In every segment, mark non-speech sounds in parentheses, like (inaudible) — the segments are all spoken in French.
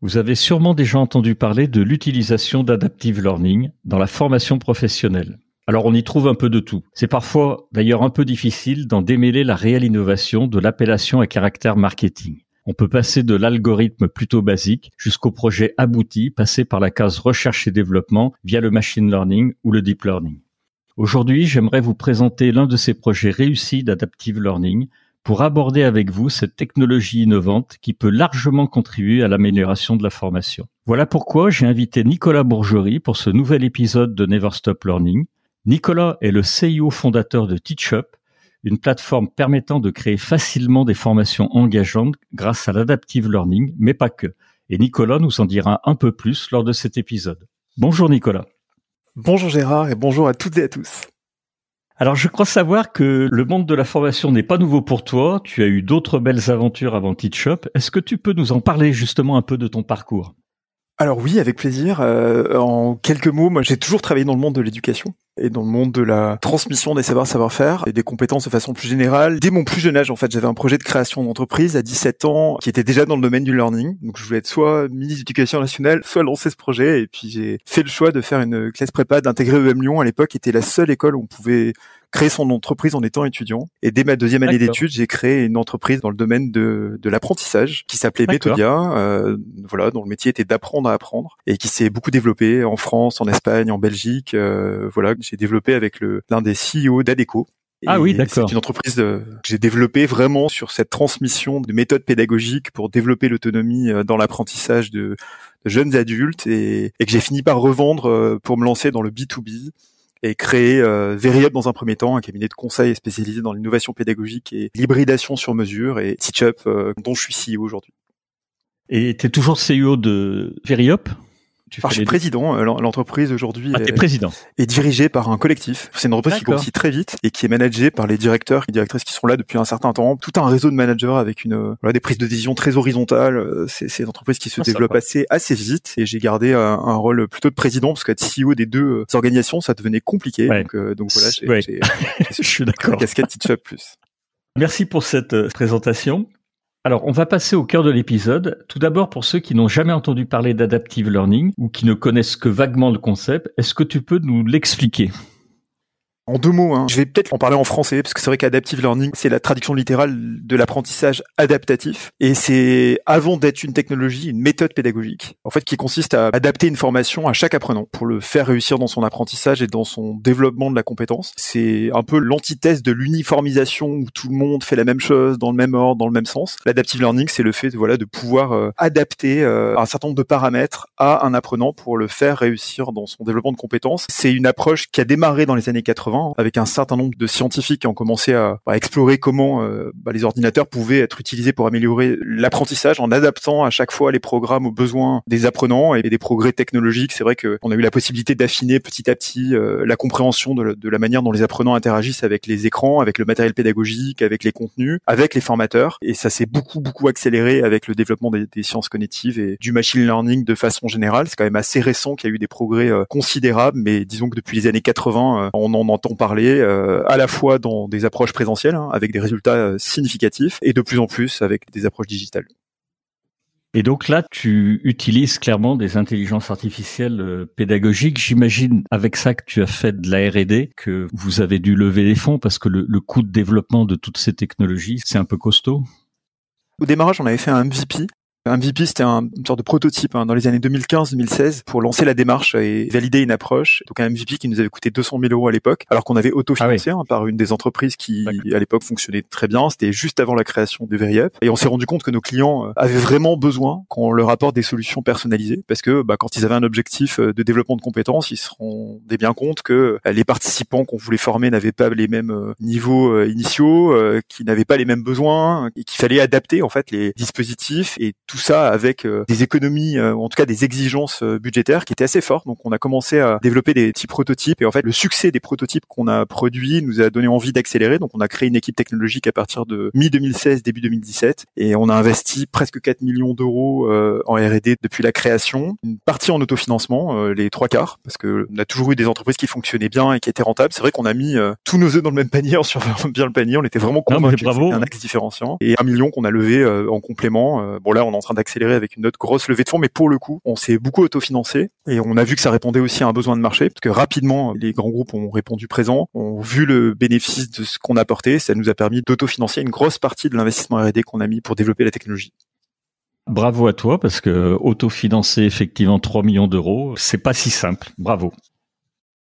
Vous avez sûrement déjà entendu parler de l'utilisation d'adaptive learning dans la formation professionnelle. Alors on y trouve un peu de tout. C'est parfois d'ailleurs un peu difficile d'en démêler la réelle innovation de l'appellation à caractère marketing. On peut passer de l'algorithme plutôt basique jusqu'au projet abouti passé par la case recherche et développement via le machine learning ou le deep learning. Aujourd'hui, j'aimerais vous présenter l'un de ces projets réussis d'adaptive learning pour aborder avec vous cette technologie innovante qui peut largement contribuer à l'amélioration de la formation. Voilà pourquoi j'ai invité Nicolas Bourgerie pour ce nouvel épisode de Never Stop Learning. Nicolas est le CIO fondateur de TeachUp, une plateforme permettant de créer facilement des formations engageantes grâce à l'adaptive learning, mais pas que. Et Nicolas nous en dira un peu plus lors de cet épisode. Bonjour Nicolas. Bonjour Gérard et bonjour à toutes et à tous. Alors, je crois savoir que le monde de la formation n'est pas nouveau pour toi. Tu as eu d'autres belles aventures avant TeachUp. Est-ce que tu peux nous en parler justement un peu de ton parcours? Alors oui, avec plaisir. Euh, en quelques mots, moi j'ai toujours travaillé dans le monde de l'éducation et dans le monde de la transmission des savoirs savoir-faire et des compétences de façon plus générale. Dès mon plus jeune âge, en fait, j'avais un projet de création d'entreprise à 17 ans qui était déjà dans le domaine du learning. Donc je voulais être soit ministre d'éducation nationale, soit lancer ce projet. Et puis j'ai fait le choix de faire une classe prépa, d'intégrer EM Lyon à l'époque, qui était la seule école où on pouvait créer son entreprise en étant étudiant. Et dès ma deuxième année d'études, j'ai créé une entreprise dans le domaine de, de l'apprentissage qui s'appelait Methodia, euh, voilà, dont le métier était d'apprendre à apprendre et qui s'est beaucoup développé en France, en Espagne, en Belgique. Euh, voilà, j'ai développé avec l'un des CEO d'Adeco, ah oui, d'accord. C'est une entreprise que j'ai développée vraiment sur cette transmission de méthodes pédagogiques pour développer l'autonomie euh, dans l'apprentissage de, de, jeunes adultes et, et que j'ai fini par revendre euh, pour me lancer dans le B2B et créer euh, dans un premier temps, un cabinet de conseil spécialisé dans l'innovation pédagogique et l'hybridation sur mesure, et TeachUp, euh, dont je suis CEO aujourd'hui. Et tu es toujours CEO de Veriup je suis président. Euh, l'entreprise aujourd'hui ah, est, président. est dirigée par un collectif. C'est une entreprise qui grossit très vite et qui est managée par les directeurs et directrices qui sont là depuis un certain temps. Tout un réseau de managers avec une voilà, des prises de décision très horizontales. Euh, c'est une entreprise qui se ah, développe assez assez vite et j'ai gardé un, un, rôle plutôt de président parce qu'être CEO des deux euh, organisations, ça devenait compliqué. Donc, donc voilà, (laughs) j'ai je suis d'accord. Casquette Teach plus. Merci pour cette présentation. Alors, on va passer au cœur de l'épisode. Tout d'abord, pour ceux qui n'ont jamais entendu parler d'adaptive learning ou qui ne connaissent que vaguement le concept, est-ce que tu peux nous l'expliquer? En deux mots, hein. je vais peut-être en parler en français, parce que c'est vrai qu'adaptive learning, c'est la traduction littérale de l'apprentissage adaptatif. Et c'est, avant d'être une technologie, une méthode pédagogique, en fait, qui consiste à adapter une formation à chaque apprenant pour le faire réussir dans son apprentissage et dans son développement de la compétence. C'est un peu l'antithèse de l'uniformisation où tout le monde fait la même chose dans le même ordre, dans le même sens. L'adaptive learning, c'est le fait de, voilà, de pouvoir euh, adapter euh, un certain nombre de paramètres à un apprenant pour le faire réussir dans son développement de compétences. C'est une approche qui a démarré dans les années 80 avec un certain nombre de scientifiques qui ont commencé à, explorer comment euh, bah, les ordinateurs pouvaient être utilisés pour améliorer l'apprentissage en adaptant à chaque fois les programmes aux besoins des apprenants et des progrès technologiques. C'est vrai qu'on a eu la possibilité d'affiner petit à petit euh, la compréhension de, la manière dont les apprenants interagissent avec les écrans, avec le matériel pédagogique, avec les contenus, avec les formateurs. Et ça s'est beaucoup, beaucoup accéléré avec le développement des, sciences cognitives et du machine learning de façon générale. C'est quand même assez récent qu'il y a eu des progrès euh, considérables, mais disons que depuis les années 80, on en entend parler euh, à la fois dans des approches présentielles hein, avec des résultats euh, significatifs et de plus en plus avec des approches digitales. Et donc là, tu utilises clairement des intelligences artificielles euh, pédagogiques. J'imagine avec ça que tu as fait de la R&D, que vous avez dû lever les fonds parce que le, le coût de développement de toutes ces technologies, c'est un peu costaud. Au démarrage, on avait fait un MVP MVP, c'était un, une sorte de prototype hein, dans les années 2015-2016 pour lancer la démarche et valider une approche. Donc un MVP qui nous avait coûté 200 000 euros à l'époque, alors qu'on avait autofinancé ah hein, par une des entreprises qui, à l'époque, fonctionnait très bien. C'était juste avant la création de VeryUp. Et on s'est rendu compte que nos clients euh, avaient vraiment besoin qu'on leur apporte des solutions personnalisées, parce que bah, quand ils avaient un objectif euh, de développement de compétences, ils se rendaient bien compte que euh, les participants qu'on voulait former n'avaient pas les mêmes niveaux initiaux, qui n'avaient pas les mêmes besoins, et qu'il fallait adapter en fait les dispositifs et tout tout ça avec des économies, ou en tout cas des exigences budgétaires qui étaient assez fortes. Donc on a commencé à développer des petits prototypes et en fait le succès des prototypes qu'on a produits nous a donné envie d'accélérer. Donc on a créé une équipe technologique à partir de mi-2016, début 2017 et on a investi presque 4 millions d'euros en R&D depuis la création. Une partie en autofinancement, les trois quarts, parce que on a toujours eu des entreprises qui fonctionnaient bien et qui étaient rentables. C'est vrai qu'on a mis tous nos œufs dans le même panier (laughs) en surveillant bien le panier. On était vraiment convaincus que c'était un axe différenciant. Et un million qu'on a levé en complément. bon là, on est en d'accélérer avec une autre grosse levée de fonds, mais pour le coup, on s'est beaucoup autofinancé et on a vu que ça répondait aussi à un besoin de marché, parce que rapidement, les grands groupes ont répondu présent, ont vu le bénéfice de ce qu'on apportait. Ça nous a permis d'autofinancer une grosse partie de l'investissement R&D qu'on a mis pour développer la technologie. Bravo à toi parce que autofinancer effectivement 3 millions d'euros, c'est pas si simple. Bravo.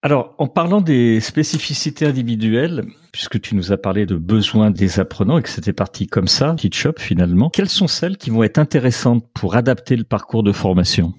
Alors, en parlant des spécificités individuelles, puisque tu nous as parlé de besoins des apprenants et que c'était parti comme ça, TeachUp finalement, quelles sont celles qui vont être intéressantes pour adapter le parcours de formation?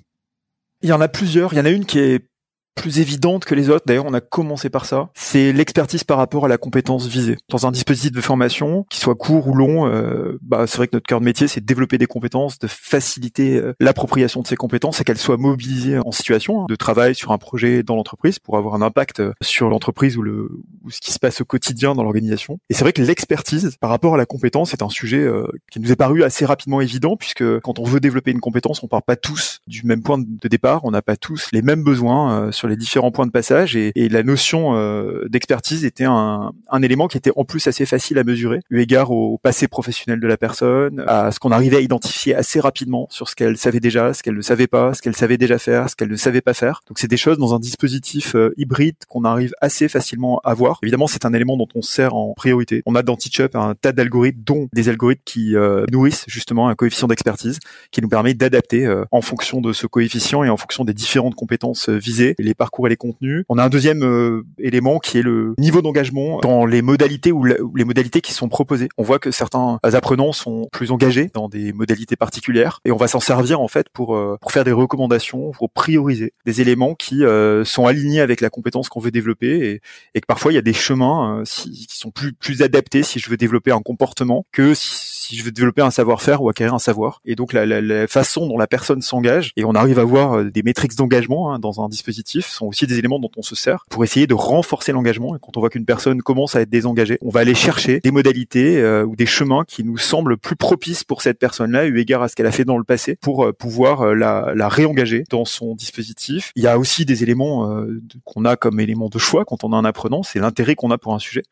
Il y en a plusieurs. Il y en a une qui est plus évidente que les autres. D'ailleurs, on a commencé par ça. C'est l'expertise par rapport à la compétence visée. Dans un dispositif de formation, qui soit court ou long, euh, bah, c'est vrai que notre cœur de métier, c'est de développer des compétences, de faciliter euh, l'appropriation de ces compétences et qu'elles soient mobilisées en situation hein, de travail sur un projet dans l'entreprise pour avoir un impact euh, sur l'entreprise ou, le, ou ce qui se passe au quotidien dans l'organisation. Et c'est vrai que l'expertise par rapport à la compétence est un sujet qui nous est paru assez rapidement évident puisque quand on veut développer une compétence, on part pas tous du même point de départ, on n'a pas tous les mêmes besoins sur les différents points de passage et, la notion euh, d'expertise était un, élément qui était en plus assez facile à mesurer, eu égard au passé professionnel de la personne, à ce qu'on arrivait à identifier assez rapidement sur ce qu'elle savait déjà, ce qu'elle ne savait pas, ce qu'elle savait déjà faire, ce qu'elle ne savait pas faire. Donc c'est des choses dans un dispositif euh, hybride qu'on arrive assez facilement à voir. Évidemment, c'est un élément dont on sert en priorité. On a dans TeachUp un tas d'algorithmes, dont des algorithmes qui euh, nourrissent justement un coefficient d'expertise qui nous permet d'adapter en fonction de ce coefficient et en fonction des différentes compétences visées et les parcours et les contenus. On a un deuxième euh, élément qui est le niveau d'engagement dans les modalités ou, les modalités qui sont proposées. On voit que certains apprenants sont plus engagés dans des modalités particulières et on va s'en servir en fait pour euh, pour faire des recommandations, pour prioriser des éléments qui euh, sont alignés avec la compétence qu'on veut développer et, et, que parfois il y a des chemins qui sont plus plus adaptés si je veux développer un comportement que si si je veux développer un savoir-faire ou acquérir un savoir. Et donc la, la, la façon dont la personne s'engage, et on arrive à voir euh, des métriques d'engagement hein, dans un dispositif, sont aussi des éléments dont on se sert pour essayer de renforcer l'engagement. Et quand on voit qu'une personne commence à être désengagée, on va aller chercher des modalités euh, ou des chemins qui nous semblent plus propices pour cette personne-là, eu égard à ce qu'elle a fait dans le passé, pour euh, pouvoir la, la, réengager dans son dispositif. Il y a aussi des éléments qu'on a comme éléments de choix quand on a un apprenant, c'est l'intérêt qu'on a pour un sujet.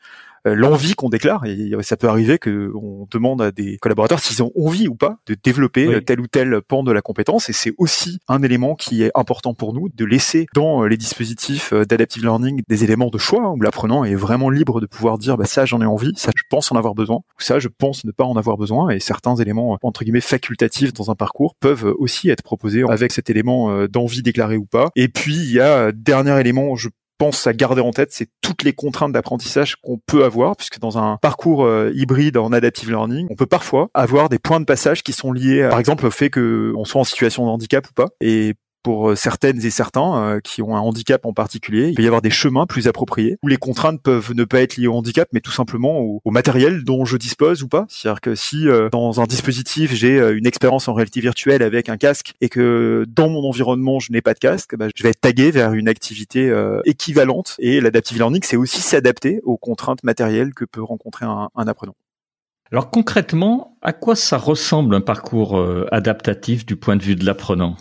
Euh, l'envie qu'on déclare. Et ça peut arriver qu'on demande à des collaborateurs s'ils ont envie ou pas de développer tel ou tel pan de la compétence. Et c'est aussi un élément qui est important pour nous de laisser dans euh, les dispositifs euh, d'adaptive learning des éléments de choix où l'apprenant est vraiment libre de pouvoir dire bah, ça j'en ai envie, ça je pense en avoir besoin, ou ça je pense ne pas en avoir besoin. Et certains éléments entre guillemets facultatifs dans un parcours peuvent aussi être proposés avec cet élément d'envie déclarée ou pas. Et puis il y a dernier élément, je pense à garder en tête, c'est toutes les contraintes d'apprentissage qu'on peut avoir, puisque dans un parcours euh, hybride en adaptive learning, on peut parfois avoir des points de passage qui sont liés, par exemple, au fait qu'on soit en situation de handicap ou pas. Et pour euh, certaines et certains euh, qui ont un handicap en particulier. Il peut y avoir des chemins plus appropriés où les contraintes peuvent ne pas être liées au handicap, mais tout simplement au, matériel dont je dispose ou pas. C'est-à-dire que si euh, dans un dispositif j'ai une expérience en réalité virtuelle avec un casque et que dans mon environnement je n'ai pas de casque, bah, je vais être tagué vers une activité équivalente. Et l'adaptive learning, c'est aussi s'adapter aux contraintes matérielles que peut rencontrer un, un apprenant. Alors concrètement, à quoi ça ressemble un parcours adaptatif du point de vue de l'apprenant?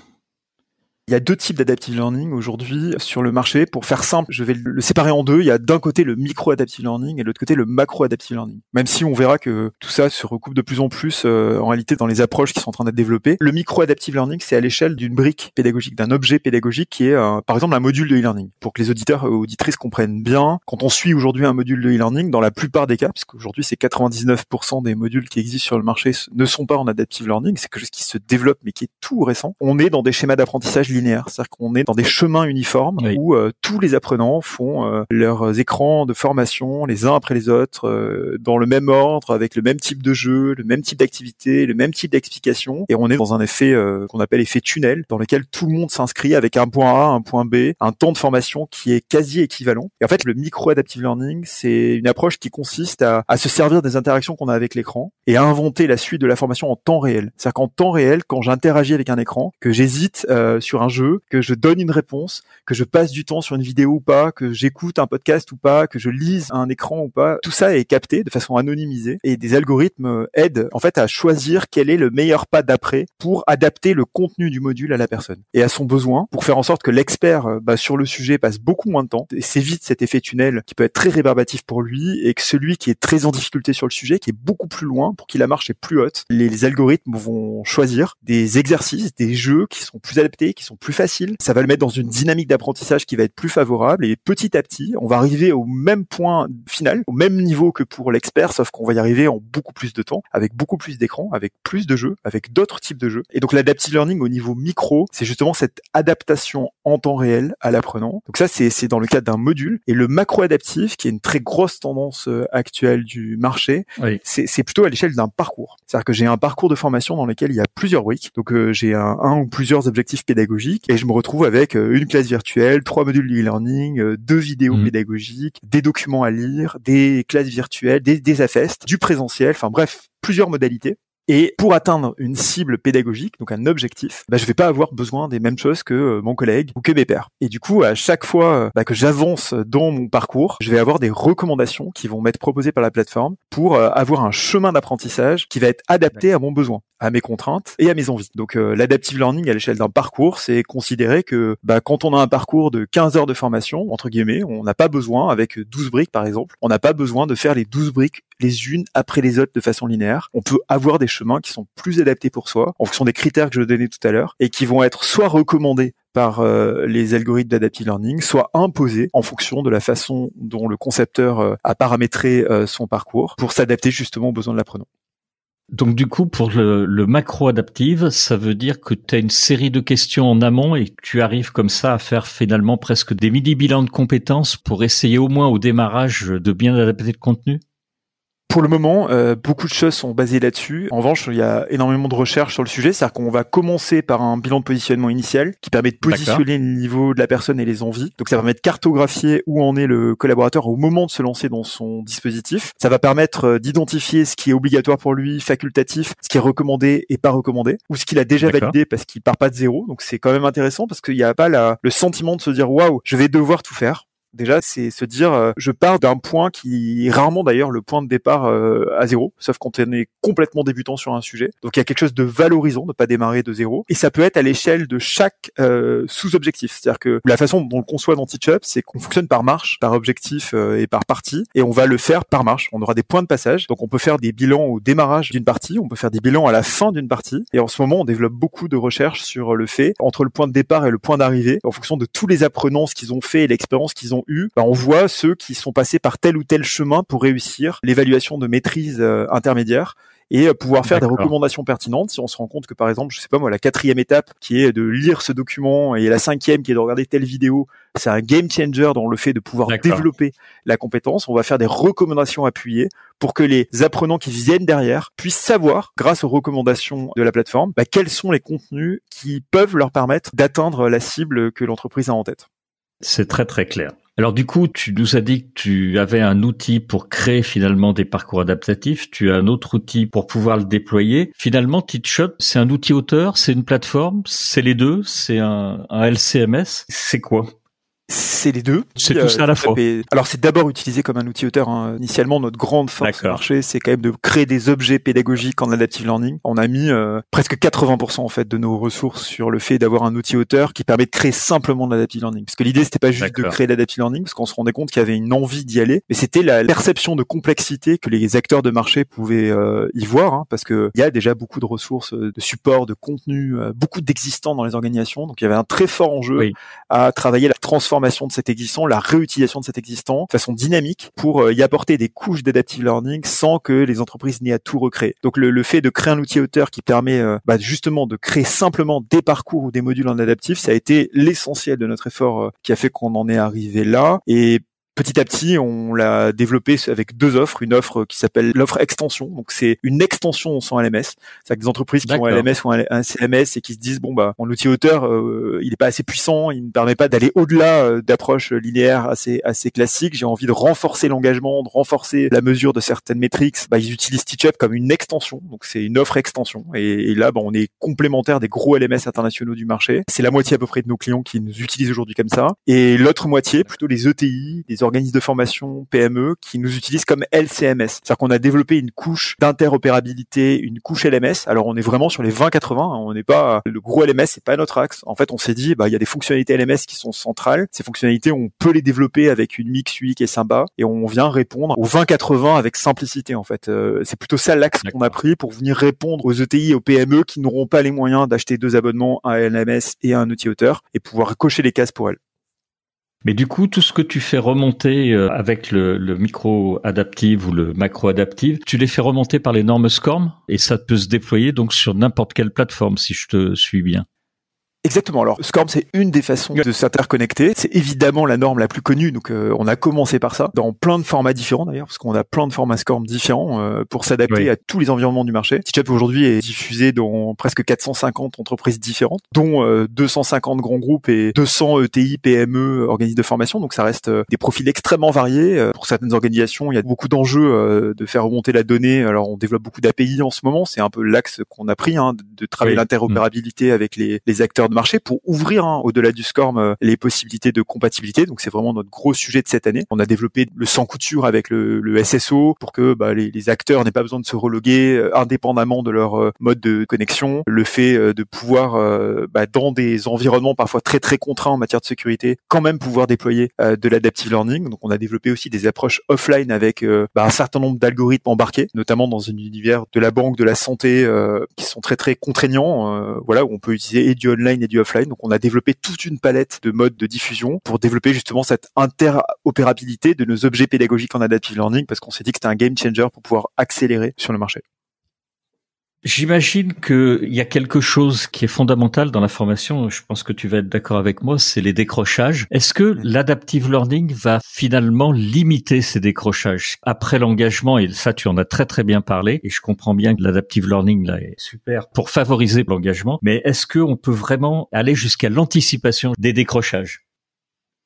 Il y a deux types d'adaptive learning aujourd'hui sur le marché. Pour faire simple, je vais le séparer en deux. Il y a d'un côté le micro-adaptive learning et de l'autre côté le macro-adaptive learning. Même si on verra que tout ça se recoupe de plus en plus euh, en réalité dans les approches qui sont en train d'être développées. Le micro-adaptive learning, c'est à l'échelle d'une brique pédagogique, d'un objet pédagogique qui est euh, par exemple un module de e-learning. Pour que les auditeurs et auditrices comprennent bien, quand on suit aujourd'hui un module de e-learning, dans la plupart des cas, parce qu'aujourd'hui c'est 99% des modules qui existent sur le marché ne sont pas en adaptive learning, c'est quelque chose qui se développe mais qui est tout récent. On est dans des schémas d'apprentissage linéaire, c'est-à-dire qu'on est dans des chemins uniformes où euh, tous les apprenants font euh, leurs écrans de formation les uns après les autres, euh, dans le même ordre, avec le même type de jeu, le même type d'activité, le même type d'explication, et on est dans un effet qu'on appelle effet tunnel, dans lequel tout le monde s'inscrit avec un point A, un point B, un temps de formation qui est quasi équivalent. Et en fait, le micro-adaptive learning, c'est une approche qui consiste à, à se servir des interactions qu'on a avec l'écran et à inventer la suite de la formation en temps réel. C'est-à-dire qu'en temps réel, quand j'interagis avec un écran, que j'hésite euh, sur un jeu, que je donne une réponse, que je passe du temps sur une vidéo ou pas, que j'écoute un podcast ou pas, que je lise un écran ou pas, tout ça est capté de façon anonymisée et des algorithmes aident en fait à choisir quel est le meilleur pas d'après pour adapter le contenu du module à la personne. Et à son besoin pour faire en sorte que l'expert euh, bah, sur le sujet passe beaucoup moins de temps et s'évite cet effet tunnel qui peut être très rébarbatif pour lui et que celui qui est très en difficulté sur le sujet, qui est beaucoup plus loin pour qui la marche est plus haute, les algorithmes vont choisir des exercices, des jeux qui sont plus adaptés, qui sont plus faciles. Ça va le mettre dans une dynamique d'apprentissage qui va être plus favorable et petit à petit, on va arriver au même point final, au même niveau que pour l'expert, sauf qu'on va y arriver en beaucoup plus de temps, avec beaucoup plus d'écran, avec plus de jeux, avec d'autres types de jeux. Et donc l'adaptive learning au niveau micro, c'est justement cette adaptation en temps réel à l'apprenant. Donc ça, c'est dans le cadre d'un module. Et le macro-adaptif, qui est une très grosse tendance euh, actuelle du marché, c'est plutôt à l'échelle d'un parcours. C'est-à-dire que j'ai un parcours de formation dans lequel il y a plusieurs briques. Donc euh, j'ai un, un, ou plusieurs objectifs pédagogiques et je me retrouve avec euh, une classe virtuelle, trois modules de e-learning, deux vidéos mmh. pédagogiques, des documents à lire, des classes virtuelles, des, des du présentiel, enfin bref, plusieurs modalités. Et pour atteindre une cible pédagogique, donc un objectif, bah, je vais pas avoir besoin des mêmes choses que euh, mon collègue ou que mes pairs. Et du coup, à chaque fois euh, bah, que j'avance dans mon parcours, je vais avoir des recommandations qui vont m'être proposées par la plateforme pour euh, avoir un chemin d'apprentissage qui va être adapté à mon besoin à mes contraintes et à mes envies. Donc l'adaptive learning à l'échelle d'un parcours, c'est considérer que bah, quand on a un parcours de 15 heures de formation, entre guillemets, on n'a pas besoin, avec 12 briques par exemple, on n'a pas besoin de faire les 12 briques les unes après les autres de façon linéaire. On peut avoir des chemins qui sont plus adaptés pour soi, en fonction des critères que je donnais tout à l'heure, et qui vont être soit recommandés par euh, les algorithmes d'adaptive learning, soit imposés en fonction de la façon dont le concepteur euh, a paramétré euh, son parcours pour s'adapter justement aux besoins de l'apprenant. Donc du coup, pour le, le macro-adaptive, ça veut dire que tu as une série de questions en amont et que tu arrives comme ça à faire finalement presque des mini-bilans de compétences pour essayer au moins au démarrage de bien adapter le contenu? Pour le moment, euh, beaucoup de choses sont basées là-dessus. En revanche, il y a énormément de recherches sur le sujet. C'est-à-dire qu'on va commencer par un bilan de positionnement initial qui permet de positionner le niveau de la personne et les envies. Donc ça va permettre de cartographier où en est le collaborateur au moment de se lancer dans son dispositif. Ça va permettre euh, d'identifier ce qui est obligatoire pour lui, facultatif, ce qui est recommandé et pas recommandé, ou ce qu'il a déjà validé parce qu'il part pas de zéro. Donc c'est quand même intéressant parce qu'il n'y a pas le sentiment de se dire waouh, je vais devoir tout faire. Déjà, c'est se dire, euh, je pars d'un point qui est rarement d'ailleurs le point de départ euh, à zéro, sauf quand on est complètement débutant sur un sujet. Donc il y a quelque chose de valorisant de pas démarrer de zéro. Et ça peut être à l'échelle de chaque euh, sous-objectif. C'est-à-dire que la façon dont on conçoit dans TeachUp, c'est qu'on fonctionne par marche, par objectif et par partie, et on va le faire par marche. On aura des points de passage. Donc on peut faire des bilans au démarrage d'une partie, on peut faire des bilans à la fin d'une partie. Et en ce moment, on développe beaucoup de recherches sur le fait entre le point de départ et le point d'arrivée, en fonction de tous les apprenants, ce qu'ils ont fait et l'expérience qu'ils ont eu, bah, on voit ceux qui sont passés par tel ou tel chemin pour réussir l'évaluation de maîtrise euh, intermédiaire et euh, pouvoir faire des recommandations pertinentes. Si on se rend compte que par exemple je sais pas moi la quatrième étape qui est de lire ce document et la cinquième qui est de regarder telle vidéo c'est un game changer dans le fait de pouvoir développer la compétence. On va faire des recommandations appuyées pour que les apprenants qui viennent derrière puissent savoir grâce aux recommandations de la plateforme bah, quels sont les contenus qui peuvent leur permettre d'atteindre la cible que l'entreprise a en tête. C'est très très clair alors du coup, tu nous as dit que tu avais un outil pour créer finalement des parcours adaptatifs, tu as un autre outil pour pouvoir le déployer. Finalement, TeachUp, c'est un outil auteur, c'est une plateforme, c'est les deux, c'est un, un LCMS, c'est quoi? C'est les deux. C'est tout ça à la fois. Alors c'est d'abord utilisé comme un outil auteur. Hein. Initialement, notre grande force marché, c'est quand même de créer des objets pédagogiques en adaptive learning. On a mis euh, presque 80% en fait de nos ressources sur le fait d'avoir un outil auteur qui permet de créer simplement de l'adaptive learning. Parce que l'idée c'était pas juste de créer l'adaptive learning, parce qu'on se rendait compte qu'il y avait une envie d'y aller, mais c'était la perception de complexité que les acteurs de marché pouvaient euh, y voir, hein, parce que il y a déjà beaucoup de ressources, euh, de support, de contenu, beaucoup d'existants dans les organisations. Donc il y avait un très fort enjeu à travailler la transformation de cet existant, la réutilisation de cet existant de façon dynamique pour y apporter des couches d'adaptive learning sans que les entreprises n'aient à tout recréer. Donc le, fait de créer un outil auteur qui permet bah, justement de créer simplement des parcours ou des modules en adaptif, ça a été l'essentiel de notre effort qui a fait qu'on en est arrivé là. Et Petit à petit, on l'a développé avec deux offres. Une offre qui s'appelle l'offre extension. Donc, c'est une extension sans LMS. C'est des entreprises qui ont un LMS ou un, CMS et qui se disent, bon, bah, mon outil auteur, euh, il n'est pas assez puissant, il ne permet pas d'aller au-delà euh, d'approches linéaires assez, assez classiques. J'ai envie de renforcer l'engagement, de renforcer la mesure de certaines métriques. Bah, ils utilisent Teachup comme une extension. Donc, c'est une offre extension. Et, là, bah, on est complémentaire des gros LMS internationaux du marché. C'est la moitié à peu près de nos clients qui nous utilisent aujourd'hui comme ça. Et l'autre moitié, plutôt les ETI, organismes de formation PME qui nous utilisent comme LCMS. C'est-à-dire qu'on a développé une couche d'interopérabilité, une couche LMS. Alors on est vraiment sur les 20-80. Hein. On n'est pas le gros LMS, c'est pas notre axe. En fait, on s'est dit, bah il y a des fonctionnalités LMS qui sont centrales. Ces fonctionnalités, on peut les développer avec une mix UI qui est sympa et on vient répondre aux 20-80 avec simplicité. En fait, euh, c'est plutôt ça l'axe qu'on a pris pour venir répondre aux ETI et aux PME qui n'auront pas les moyens d'acheter deux abonnements, un LMS et un outil auteur et pouvoir cocher les cases pour elles. Mais du coup, tout ce que tu fais remonter euh, avec le, micro adaptive ou le macro adaptive, tu les fais remonter par les normes SCORM et ça peut se déployer donc sur n'importe quelle plateforme si je te suis bien. Exactement. Alors, SCORM, c'est une des façons de s'interconnecter. C'est évidemment la norme la plus connue. Donc, euh, on a commencé par ça, dans plein de formats différents d'ailleurs, parce qu'on a plein de formats SCORM différents euh, pour s'adapter à tous les environnements du marché. Teachup aujourd'hui est diffusé dans presque 450 entreprises différentes, dont 250 euh, grands groupes et 200 ETI, PME, organismes de formation. Donc, ça reste des profils extrêmement variés. Pour certaines organisations, il y a beaucoup d'enjeux de faire remonter la donnée. Alors, on développe beaucoup d'API en ce moment. C'est un peu l'axe qu'on a pris, hein, de travailler l'interopérabilité avec les, les acteurs marché pour ouvrir hein, au-delà du SCORM euh, les possibilités de compatibilité. Donc c'est vraiment notre gros sujet de cette année. On a développé le sans couture avec le, le SSO pour que bah, les, les, acteurs n'aient pas besoin de se reloguer euh, indépendamment de leur euh, mode de connexion. Le fait de pouvoir bah, dans des environnements parfois très très contraints en matière de sécurité, quand même pouvoir déployer de l'adaptive learning. Donc on a développé aussi des approches offline avec bah, un certain nombre d'algorithmes embarqués, notamment dans un univers de la banque, de la santé, qui sont très très contraignants. voilà où on peut utiliser et du online du offline. Donc on a développé toute une palette de modes de diffusion pour développer justement cette interopérabilité de nos objets pédagogiques en adaptive learning parce qu'on s'est dit que c'était un game changer pour pouvoir accélérer sur le marché. J'imagine qu'il y a quelque chose qui est fondamental dans la formation. Je pense que tu vas être d'accord avec moi. C'est les décrochages. Est-ce que l'adaptive learning va finalement limiter ces décrochages? Après l'engagement Et ça, tu en as très très bien parlé. Et je comprends bien que l'adaptive learning là est super pour favoriser l'engagement. Mais est-ce qu'on peut vraiment aller jusqu'à l'anticipation des décrochages?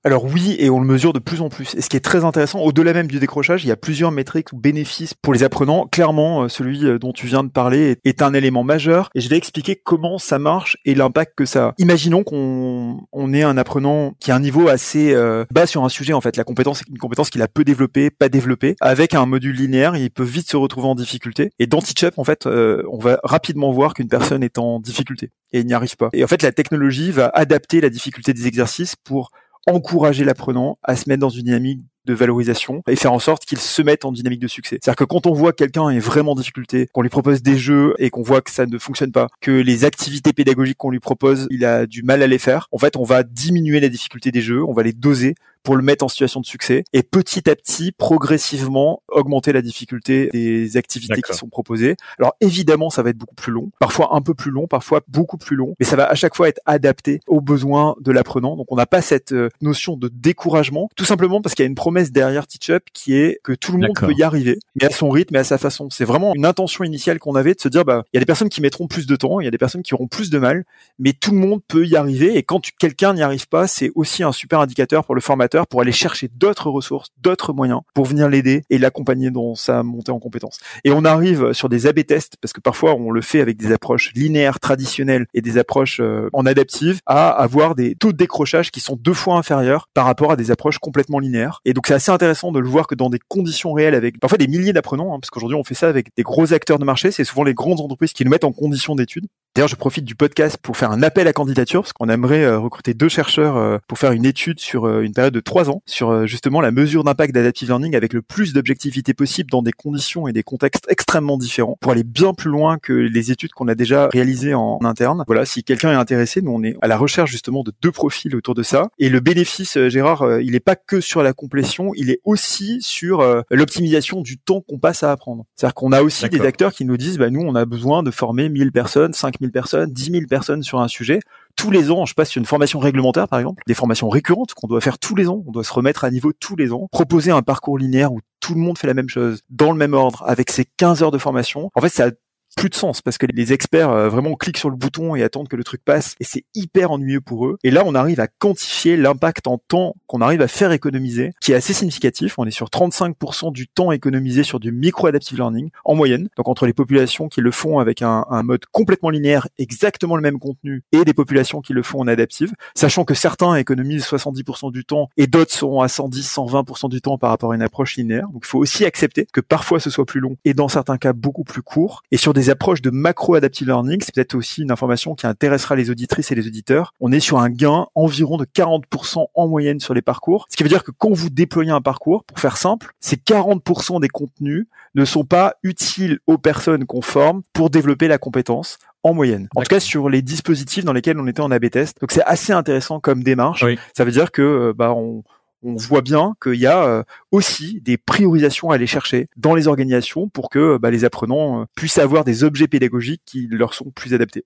Alors oui, et on le mesure de plus en plus. Et ce qui est très intéressant, au-delà même du décrochage, il y a plusieurs métriques ou bénéfices pour les apprenants. Clairement, euh, celui euh, dont tu viens de parler est un élément majeur. Et je vais expliquer comment ça marche et l'impact que ça a. Imaginons qu'on on ait un apprenant qui a un niveau assez euh, bas sur un sujet. En fait, la compétence est une compétence qu'il a peu développée, pas développée. Avec un module linéaire, il peut vite se retrouver en difficulté. Et dans Teachup, en fait, on va rapidement voir qu'une personne est en difficulté et il n'y arrive pas. Et en fait, la technologie va adapter la difficulté des exercices pour encourager l'apprenant à se mettre dans une dynamique de valorisation et faire en sorte qu'il se mette en dynamique de succès. C'est-à-dire que quand on voit que quelqu'un est vraiment en difficulté, qu'on lui propose des jeux et qu'on voit que ça ne fonctionne pas, que les activités pédagogiques qu'on lui propose, il a du mal à les faire, en fait, on va diminuer la difficulté des jeux, on va les doser pour le mettre en situation de succès et petit à petit, progressivement, augmenter la difficulté des activités qui sont proposées. Alors évidemment, ça va être beaucoup plus long, parfois un peu plus long, parfois beaucoup plus long, mais ça va à chaque fois être adapté aux besoins de l'apprenant. Donc on n'a pas cette euh, notion de découragement, tout simplement parce qu'il y a une promesse derrière Teachup qui est que tout le monde peut y arriver, mais à son rythme et à sa façon. C'est vraiment une intention initiale qu'on avait de se dire, bah, il y a des personnes qui mettront plus de temps, il y a des personnes qui auront plus de mal, mais tout le monde peut y arriver. Et quand quelqu'un n'y arrive pas, c'est aussi un super indicateur pour le formateur pour aller chercher d'autres ressources, d'autres moyens pour venir l'aider et l'accompagner dans sa montée en compétences. Et on arrive sur des A/B tests parce que parfois on le fait avec des approches linéaires traditionnelles et des approches euh, en adaptive à avoir des taux de décrochage qui sont deux fois inférieurs par rapport à des approches complètement linéaires. Et donc c'est assez intéressant de le voir que dans des conditions réelles avec parfois des milliers d'apprenants, hein, parce qu'aujourd'hui on fait ça avec des gros acteurs de marché, c'est souvent les grandes entreprises qui nous mettent en condition d'études D'ailleurs, je profite du podcast pour faire un appel à candidature parce qu'on aimerait euh, recruter deux chercheurs euh, pour faire une étude sur euh, une période de trois ans sur justement la mesure d'impact d'adaptive learning avec le plus d'objectivité possible dans des conditions et des contextes extrêmement différents pour aller bien plus loin que les études qu'on a déjà réalisées en interne. Voilà, si quelqu'un est intéressé, nous on est à la recherche justement de deux profils autour de ça. Et le bénéfice, Gérard, il n'est pas que sur la complétion, il est aussi sur l'optimisation du temps qu'on passe à apprendre. C'est-à-dire qu'on a aussi des acteurs qui nous disent, bah, nous on a besoin de former 1000 personnes, 5000 personnes, 10 000 personnes sur un sujet. Tous les ans, je passe une formation réglementaire, par exemple, des formations récurrentes qu'on doit faire tous les ans. On doit se remettre à niveau tous les ans. Proposer un parcours linéaire où tout le monde fait la même chose, dans le même ordre, avec ses 15 heures de formation. En fait, ça plus de sens parce que les experts euh, vraiment cliquent sur le bouton et attendent que le truc passe et c'est hyper ennuyeux pour eux. Et là, on arrive à quantifier l'impact en temps qu'on arrive à faire économiser, qui est assez significatif. On est sur 35% du temps économisé sur du micro-adaptive learning en moyenne. Donc entre les populations qui le font avec un, un, mode complètement linéaire, exactement le même contenu, et des populations qui le font en adaptive, sachant que certains économisent 70% du temps et d'autres sont à 110, 120% du temps par rapport à une approche linéaire. Donc il faut aussi accepter que parfois ce soit plus long et dans certains cas beaucoup plus court. Et sur des approches de macro-adaptive learning, c'est peut-être aussi une information qui intéressera les auditrices et les auditeurs. On est sur un gain environ de 40% en moyenne sur les parcours. Ce qui veut dire que quand vous déployez un parcours, pour faire simple, ces 40% des contenus ne sont pas utiles aux personnes qu'on forme pour développer la compétence en moyenne. En tout cas sur les dispositifs dans lesquels on était en AB test. Donc c'est assez intéressant comme démarche. Ça veut dire que euh, bah on on voit bien qu'il y a euh, aussi des priorisations à aller chercher dans les organisations pour que bah, les apprenants euh, puissent avoir des objets pédagogiques qui leur sont plus adaptés.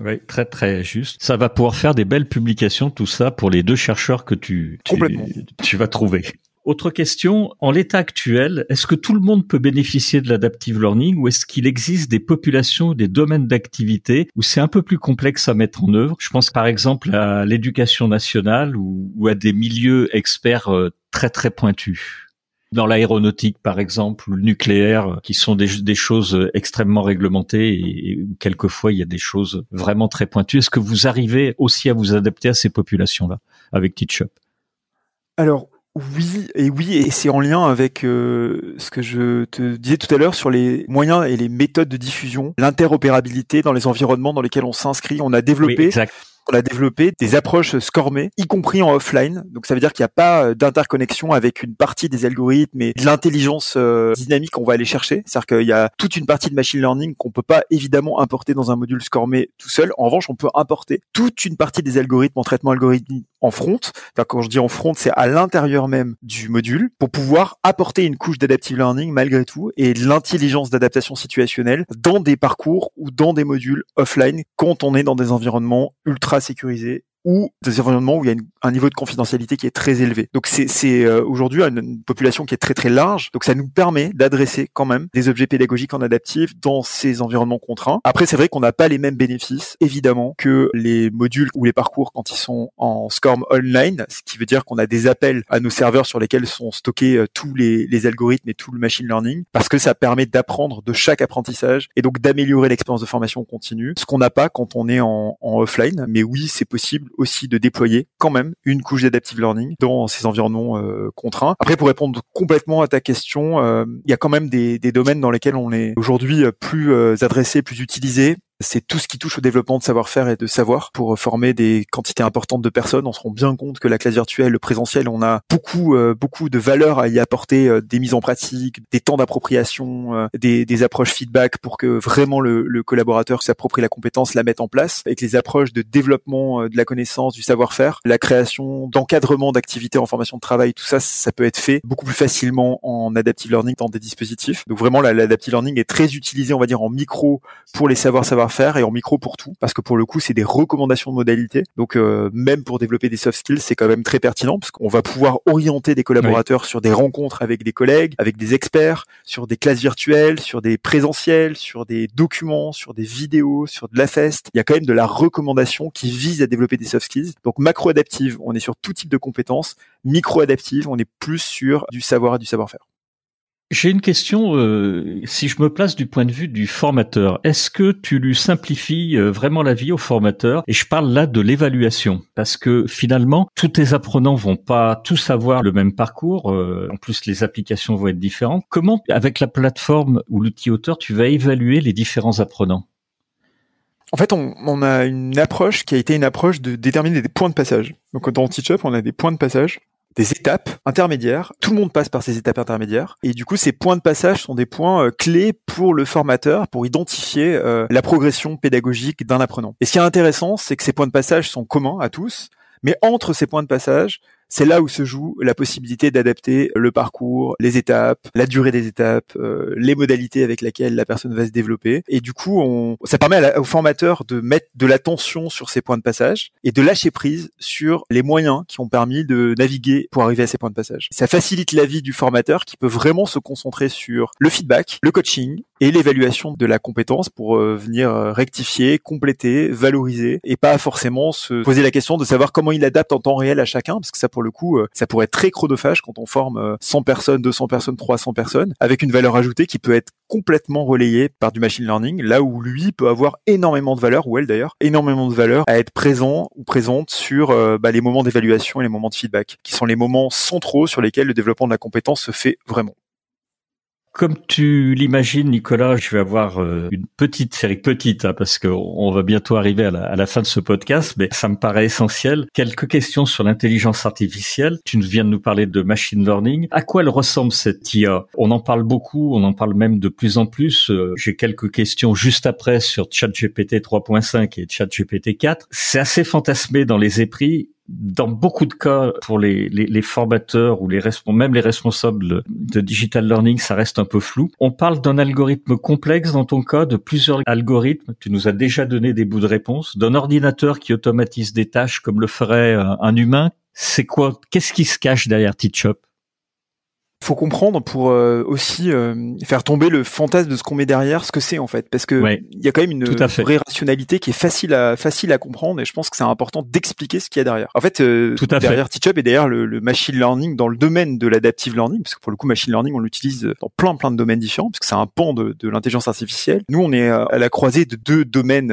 Oui, très très juste. Ça va pouvoir faire des belles publications, tout ça, pour les deux chercheurs que tu, tu, tu vas trouver. Autre question, en l'état actuel, est-ce que tout le monde peut bénéficier de l'adaptive learning ou est-ce qu'il existe des populations, des domaines d'activité où c'est un peu plus complexe à mettre en œuvre? Je pense par exemple à l'éducation nationale ou, à des milieux experts euh, très très pointus. Dans l'aéronautique par exemple, ou le nucléaire, qui sont des, choses extrêmement réglementées et, quelquefois il y a des choses vraiment très pointues. Est-ce que vous arrivez aussi à vous adapter à ces populations-là avec TeachUp Alors oui, et oui, et c'est en lien avec euh, ce que je te disais tout à l'heure sur les moyens et les méthodes de diffusion, l'interopérabilité dans les environnements dans lesquels on s'inscrit. On a développé on a développé des approches scormées, y compris en offline. Donc ça veut dire qu'il n'y a pas euh, d'interconnexion avec une partie des algorithmes et de l'intelligence euh, dynamique qu'on va aller chercher. C'est-à-dire qu'il y a toute une partie de machine learning qu'on peut pas évidemment importer dans un module scormé tout seul. En revanche, on peut importer toute une partie des algorithmes en traitement algorithmique en front. Quand je dis en front, c'est à l'intérieur même du module pour pouvoir apporter une couche d'adaptive learning malgré tout et l'intelligence d'adaptation situationnelle dans des parcours ou dans des modules offline quand on est dans des environnements ultra sécurisés ou des environnements où il y a un niveau de confidentialité qui est très élevé. Donc c'est euh, aujourd'hui une, population qui est très très large. Donc ça nous permet d'adresser quand même des objets pédagogiques en adaptif dans ces environnements contraints. Après c'est vrai qu'on n'a pas les mêmes bénéfices évidemment que les modules ou les parcours quand ils sont en SCORM online, ce qui veut dire qu'on a des appels à nos serveurs sur lesquels sont stockés euh, tous les, algorithmes et tout le machine learning parce que ça permet d'apprendre de chaque apprentissage et donc d'améliorer l'expérience de formation continue, ce qu'on n'a pas quand on est en offline. Mais oui, c'est possible aussi de déployer quand même une couche d'adaptive learning dans ces environnements euh, contraints. Après, pour répondre complètement à ta question, euh, il y a quand même des, des, domaines dans lesquels on est aujourd'hui euh, plus adressé, plus utilisé c'est tout ce qui touche au développement de savoir-faire et de savoir pour former des quantités importantes de personnes. On se rend bien compte que la classe virtuelle, le présentiel, on a beaucoup euh, beaucoup de valeur à y apporter, euh, des mises en pratique, des temps d'appropriation, euh, des, des, approches feedback pour que vraiment le, le collaborateur s'approprie la compétence, la mette en place, avec les approches de développement de la connaissance, du savoir-faire, la création d'encadrement d'activités en formation de travail, tout ça, ça peut être fait beaucoup plus facilement en adaptive learning dans des dispositifs. Donc vraiment, l'adaptive learning est très utilisé, on va dire, en micro pour les savoir-savoir faire et en micro pour tout parce que pour le coup c'est des recommandations de modalités donc euh, même pour développer des soft skills c'est quand même très pertinent parce qu'on va pouvoir orienter des collaborateurs sur des rencontres avec des collègues avec des experts sur des classes virtuelles sur des présentiels sur des documents sur des vidéos sur de la fest. Il y a quand même de la recommandation qui vise à développer des soft skills. Donc macro adaptive on est sur tout type de compétences. Micro adaptive on est plus sur du savoir et du savoir-faire j'ai une question, euh, si je me place du point de vue du formateur, est-ce que tu lui simplifies euh, vraiment la vie au formateur? Et je parle là de l'évaluation, parce que finalement, tous tes apprenants vont pas tous avoir le même parcours, euh, en plus les applications vont être différentes. Comment, avec la plateforme ou l'outil auteur, tu vas évaluer les différents apprenants? En fait, on, on, a une approche qui a été une approche de déterminer des points de passage. Donc dans TeachUp, on a des points de passage des étapes intermédiaires. Tout le monde passe par ces étapes intermédiaires. Et du coup, ces points de passage sont des points euh, clés pour le formateur pour identifier euh, la progression pédagogique d'un apprenant. Et ce qui est intéressant, c'est que ces points de passage sont communs à tous. Mais entre ces points de passage, c'est là où se joue la possibilité d'adapter le parcours, les étapes, la durée des étapes, euh, les modalités avec lesquelles la personne va se développer. Et du coup, on, ça permet au formateur de mettre de l'attention sur ces points de passage et de lâcher prise sur les moyens qui ont permis de naviguer pour arriver à ces points de passage. Ça facilite la vie du formateur qui peut vraiment se concentrer sur le feedback, le coaching et l'évaluation de la compétence pour euh, venir euh, rectifier, compléter, valoriser et pas forcément se poser la question de savoir comment il adapte en temps réel à chacun parce que ça pour le coup euh, ça pourrait être très chronophage quand on forme 100 personnes, 200 personnes, 300 personnes avec une valeur ajoutée qui peut être complètement relayée par du machine learning là où lui peut avoir énormément de valeur ou elle d'ailleurs énormément de valeur à être présent ou présente sur bah, les moments d'évaluation et les moments de feedback qui sont les moments centraux sur lesquels le développement de la compétence se fait vraiment. Comme tu l'imagines, Nicolas, je vais avoir euh, une petite série, petite, hein, parce qu'on va bientôt arriver à la, fin de ce podcast, mais ça me paraît essentiel. Quelques questions sur l'intelligence artificielle. Tu viens de nous parler de machine learning. À quoi elle ressemble cette IA On en parle beaucoup, on en parle même de plus en plus. Euh, j'ai quelques questions juste après sur ChatGPT 3.5 et ChatGPT 4. C'est assez fantasmé dans les épris dans beaucoup de cas, pour les, les, les formateurs ou les même les responsables de digital learning, ça reste un peu flou. On parle d'un algorithme complexe dans ton cas, de plusieurs algorithmes. Tu nous as déjà donné des bouts de réponse. D'un ordinateur qui automatise des tâches comme le ferait un humain. C'est quoi Qu'est-ce qui se cache derrière TeachUp faut comprendre pour euh, aussi euh, faire tomber le fantasme de ce qu'on met derrière, ce que c'est en fait, parce que il y a quand même une vraie rationalité qui est facile à facile à comprendre, et je pense que c'est important d'expliquer ce qu'il y a derrière. En fait, euh, Tout à derrière TeachUp et derrière le, machine learning dans le domaine de l'adaptive learning, parce que pour le coup, machine learning, on l'utilise dans plein plein de domaines différents, parce que c'est un pan de, de l'intelligence artificielle. Nous, on est à la croisée de deux domaines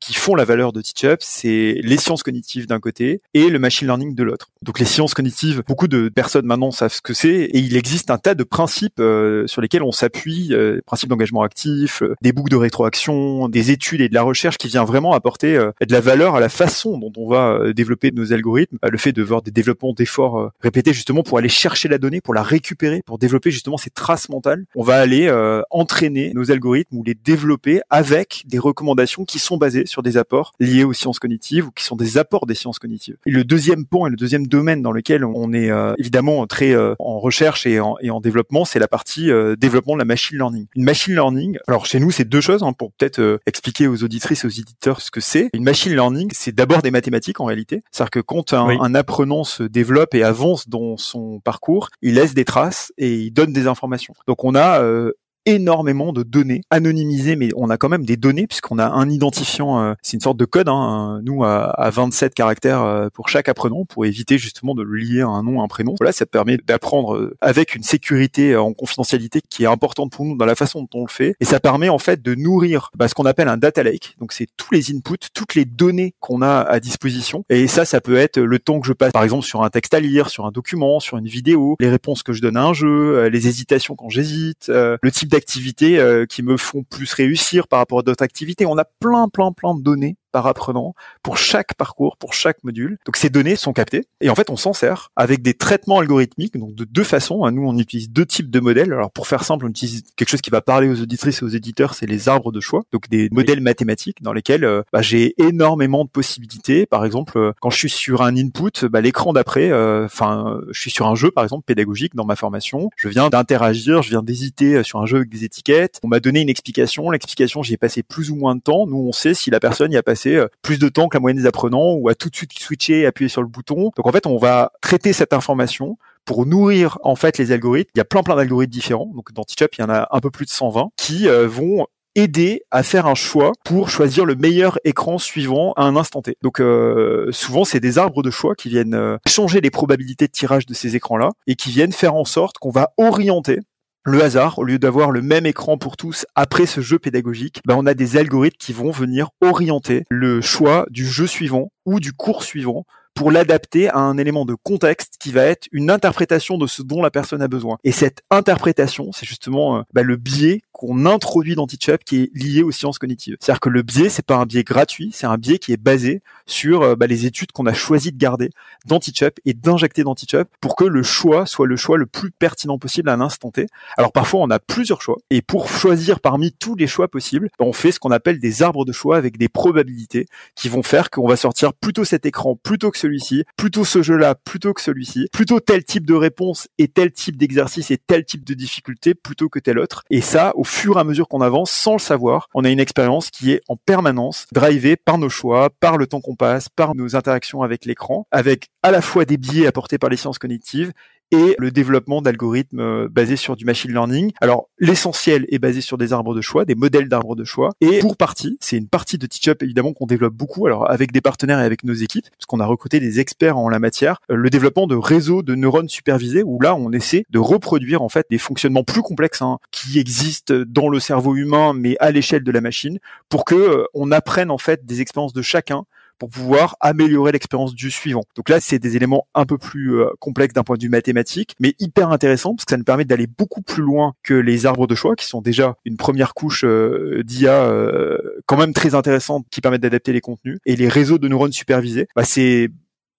qui font la valeur de TeachUp, c'est les sciences cognitives d'un côté et le machine learning de l'autre. Donc les sciences cognitives, beaucoup de personnes maintenant savent ce que c'est, et il existe un tas de principes euh, sur lesquels on s'appuie, euh, principes d'engagement actif, euh, des boucles de rétroaction, des études et de la recherche qui vient vraiment apporter de la valeur à la façon dont on va développer nos algorithmes, le fait de voir des développements d'efforts répétés justement pour aller chercher la donnée, pour la récupérer, pour développer justement ces traces mentales. On va aller entraîner nos algorithmes ou les développer avec des recommandations qui sont basées sur des apports liés aux sciences cognitives ou qui sont des apports des sciences cognitives. Et le deuxième point et le deuxième domaine dans lequel on est évidemment très en recherche et en, et en développement, c'est la partie euh, développement de la machine learning. Une machine learning, alors chez nous, c'est deux choses, hein, pour peut-être euh, expliquer aux auditrices et aux éditeurs ce que c'est. Une machine learning, c'est d'abord des mathématiques en réalité. C'est-à-dire que quand un, un, apprenant se développe et avance dans son parcours, il laisse des traces et il donne des informations. Donc on a euh, énormément de données anonymisées, mais on a quand même des données puisqu'on a un identifiant, euh, c'est une sorte de code, hein, nous à, à, 27 caractères euh, pour chaque apprenant pour éviter justement de le lier à un nom, à un prénom. Voilà, ça permet d'apprendre euh, avec une sécurité en confidentialité qui est importante pour nous dans la façon dont on le fait, et ça permet en fait de nourrir bah, ce qu'on appelle un data lake. Donc c'est tous les inputs, toutes les données qu'on a à disposition, et ça, ça peut être le temps que je passe, par exemple sur un texte à lire, sur un document, sur une vidéo, les réponses que je donne à un jeu, les hésitations quand j'hésite, le type d'activités euh, qui me font plus réussir par rapport à d'autres activités. On a plein, plein, plein de données par apprenant pour chaque parcours, pour chaque module. Donc ces données sont captées et en fait on s'en sert avec des traitements algorithmiques, donc de deux façons. Hein. Nous on utilise deux types de modèles. Alors pour faire simple, on utilise quelque chose qui va parler aux auditrices et aux éditeurs, c'est les arbres de choix, donc des modèles mathématiques dans lesquels euh, bah, j'ai énormément de possibilités. Par exemple, euh, quand je suis sur un input, bah, l'écran d'après, euh, enfin je suis sur un jeu par exemple pédagogique dans ma formation, je viens d'interagir, je viens d'hésiter sur un jeu avec des étiquettes. On m'a donné une explication, l'explication j'y ai passé plus ou moins de temps. Nous on sait si la personne y a passé euh, plus de temps que la moyenne des apprenants ou à tout de suite switcher et appuyer sur le bouton. Donc en fait, on va traiter cette information pour nourrir en fait les algorithmes. Il y a plein plein d'algorithmes différents. Donc dans TeachUp, il y en a un peu plus de 120 qui euh, vont aider à faire un choix pour choisir le meilleur écran suivant à un instant T. Donc euh, souvent c'est des arbres de choix qui viennent changer les probabilités de tirage de ces écrans-là et qui viennent faire en sorte qu'on va orienter le hasard, au lieu d'avoir le même écran pour tous après ce jeu pédagogique, ben on a des algorithmes qui vont venir orienter le choix du jeu suivant ou du cours suivant pour l'adapter à un élément de contexte qui va être une interprétation de ce dont la personne a besoin. Et cette interprétation, c'est justement euh, ben, le biais qu'on introduit dans Teachup qui est lié aux sciences cognitives. C'est-à-dire que le biais, c'est pas un biais gratuit, c'est un biais qui est basé sur euh, bah, les études qu'on a choisi de garder dans Teachup et d'injecter dans Teachup pour que le choix soit le choix le plus pertinent possible à un instant T. Alors parfois, on a plusieurs choix et pour choisir parmi tous les choix possibles, on fait ce qu'on appelle des arbres de choix avec des probabilités qui vont faire qu'on va sortir plutôt cet écran plutôt que celui-ci, plutôt ce jeu-là plutôt que celui-ci, plutôt tel type de réponse et tel type d'exercice et tel type de difficulté plutôt que tel autre. Et ça, fur et à mesure qu'on avance, sans le savoir, on a une expérience qui est en permanence drivée par nos choix, par le temps qu'on passe, par nos interactions avec l'écran, avec à la fois des biais apportés par les sciences cognitives et le développement d'algorithmes euh, basés sur du machine learning. Alors l'essentiel est basé sur des arbres de choix, des modèles d'arbres de choix, et pour partie, c'est une partie de TeachUp évidemment qu'on développe beaucoup, alors avec des partenaires et avec nos équipes, parce qu'on a recruté des experts en la matière, euh, le développement de réseaux de neurones supervisés, où là on essaie de reproduire en fait des fonctionnements plus complexes hein, qui existent dans le cerveau humain, mais à l'échelle de la machine, pour que euh, on apprenne en fait des expériences de chacun pour pouvoir améliorer l'expérience du suivant. Donc là, c'est des éléments un peu plus euh, complexes d'un point de vue mathématique, mais hyper intéressants parce que ça nous permet d'aller beaucoup plus loin que les arbres de choix, qui sont déjà une première couche euh, d'IA euh, quand même très intéressante qui permettent d'adapter les contenus. Et les réseaux de neurones supervisés, bah, c'est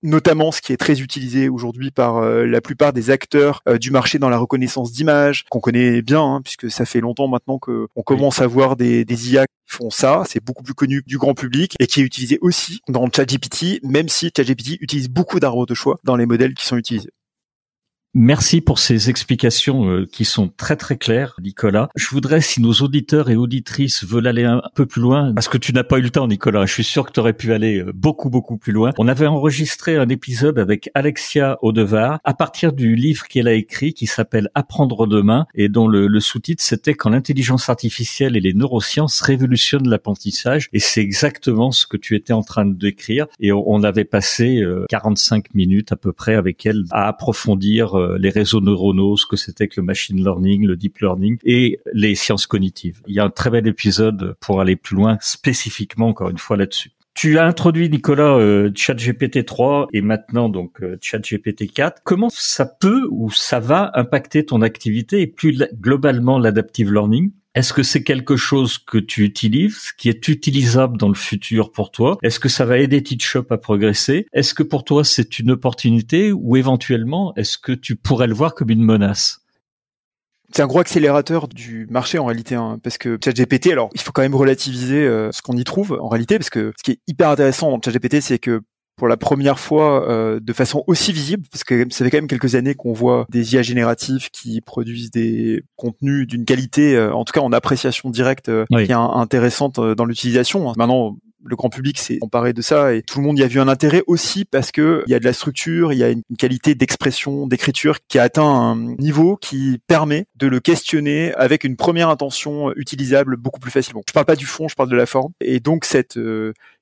notamment ce qui est très utilisé aujourd'hui par euh, la plupart des acteurs euh, du marché dans la reconnaissance d'images, qu'on connaît bien, hein, puisque ça fait longtemps maintenant qu'on commence à voir des, des IA font ça. C'est beaucoup plus connu du grand public et qui est utilisé aussi dans ChatGPT, même si ChatGPT utilise beaucoup d'arbres de choix dans les modèles qui sont utilisés. Merci pour ces explications euh, qui sont très très claires, Nicolas. Je voudrais, si nos auditeurs et auditrices veulent aller un peu plus loin, parce que tu n'as pas eu le temps, Nicolas, je suis sûr que tu aurais pu aller euh, beaucoup beaucoup plus loin. On avait enregistré un épisode avec Alexia Audevar à partir du livre qu'elle a écrit qui s'appelle Apprendre demain et dont le, sous-titre c'était Quand l'intelligence artificielle et les neurosciences révolutionnent l'apprentissage. Et c'est exactement ce que tu étais en train de décrire. Et on, avait passé 45 euh, minutes à peu près avec elle à approfondir les réseaux neuronaux, ce que c'était que le machine learning, le deep learning et les sciences cognitives. Il y a un très bel épisode pour aller plus loin spécifiquement encore une fois là-dessus. Tu as introduit Nicolas euh, ChatGPT 3 et maintenant donc euh, ChatGPT 4. Comment ça peut ou ça va impacter ton activité et plus globalement l'adaptive learning? Est-ce que c'est quelque chose que tu utilises, qui est utilisable dans le futur pour toi? Est-ce que ça va aider TeachUp à progresser? Est-ce que pour toi c'est une opportunité ou éventuellement est-ce que tu pourrais le voir comme une menace? C'est un gros accélérateur du marché en réalité, hein, parce que ChatGPT, alors il faut quand même relativiser euh, ce qu'on y trouve en réalité, parce que ce qui est hyper intéressant dans ChatGPT, c'est que pour la première fois euh, de façon aussi visible, parce que ça fait quand même quelques années qu'on voit des IA génératifs qui produisent des contenus d'une qualité, euh, en tout cas en appréciation directe, euh, qui est intéressante dans l'utilisation. Maintenant, le grand public s'est emparé de ça et tout le monde y a vu un intérêt aussi parce que il y a de la structure, il y a une qualité d'expression, d'écriture qui a atteint un niveau qui permet de le questionner avec une première intention utilisable beaucoup plus facilement. Je parle pas du fond, je parle de la forme. Et donc cette